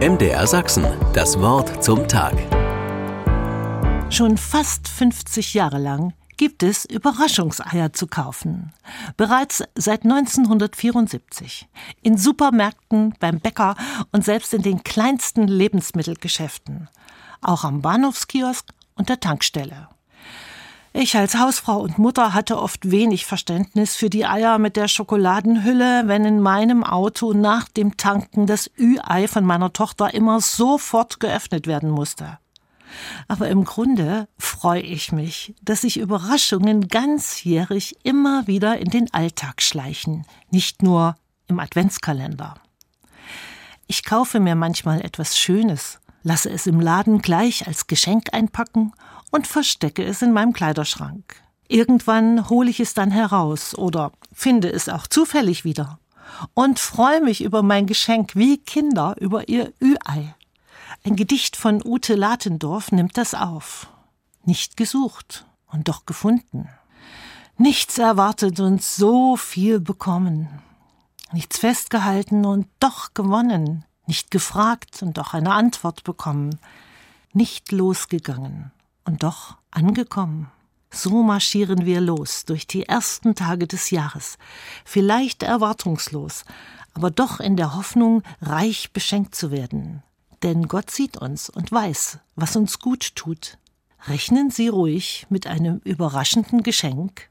MDR Sachsen, das Wort zum Tag. Schon fast 50 Jahre lang gibt es Überraschungseier zu kaufen. Bereits seit 1974. In Supermärkten, beim Bäcker und selbst in den kleinsten Lebensmittelgeschäften. Auch am Bahnhofskiosk und der Tankstelle. Ich als Hausfrau und Mutter hatte oft wenig Verständnis für die Eier mit der Schokoladenhülle, wenn in meinem Auto nach dem Tanken das Ü-Ei von meiner Tochter immer sofort geöffnet werden musste. Aber im Grunde freue ich mich, dass sich Überraschungen ganzjährig immer wieder in den Alltag schleichen, nicht nur im Adventskalender. Ich kaufe mir manchmal etwas Schönes, lasse es im Laden gleich als Geschenk einpacken und verstecke es in meinem Kleiderschrank. Irgendwann hole ich es dann heraus oder finde es auch zufällig wieder und freue mich über mein Geschenk wie Kinder über ihr Ü-Ei. Ein Gedicht von Ute Latendorf nimmt das auf. Nicht gesucht und doch gefunden. Nichts erwartet und so viel bekommen. Nichts festgehalten und doch gewonnen. Nicht gefragt und doch eine Antwort bekommen. Nicht losgegangen und doch angekommen. So marschieren wir los durch die ersten Tage des Jahres, vielleicht erwartungslos, aber doch in der Hoffnung, reich beschenkt zu werden. Denn Gott sieht uns und weiß, was uns gut tut. Rechnen Sie ruhig mit einem überraschenden Geschenk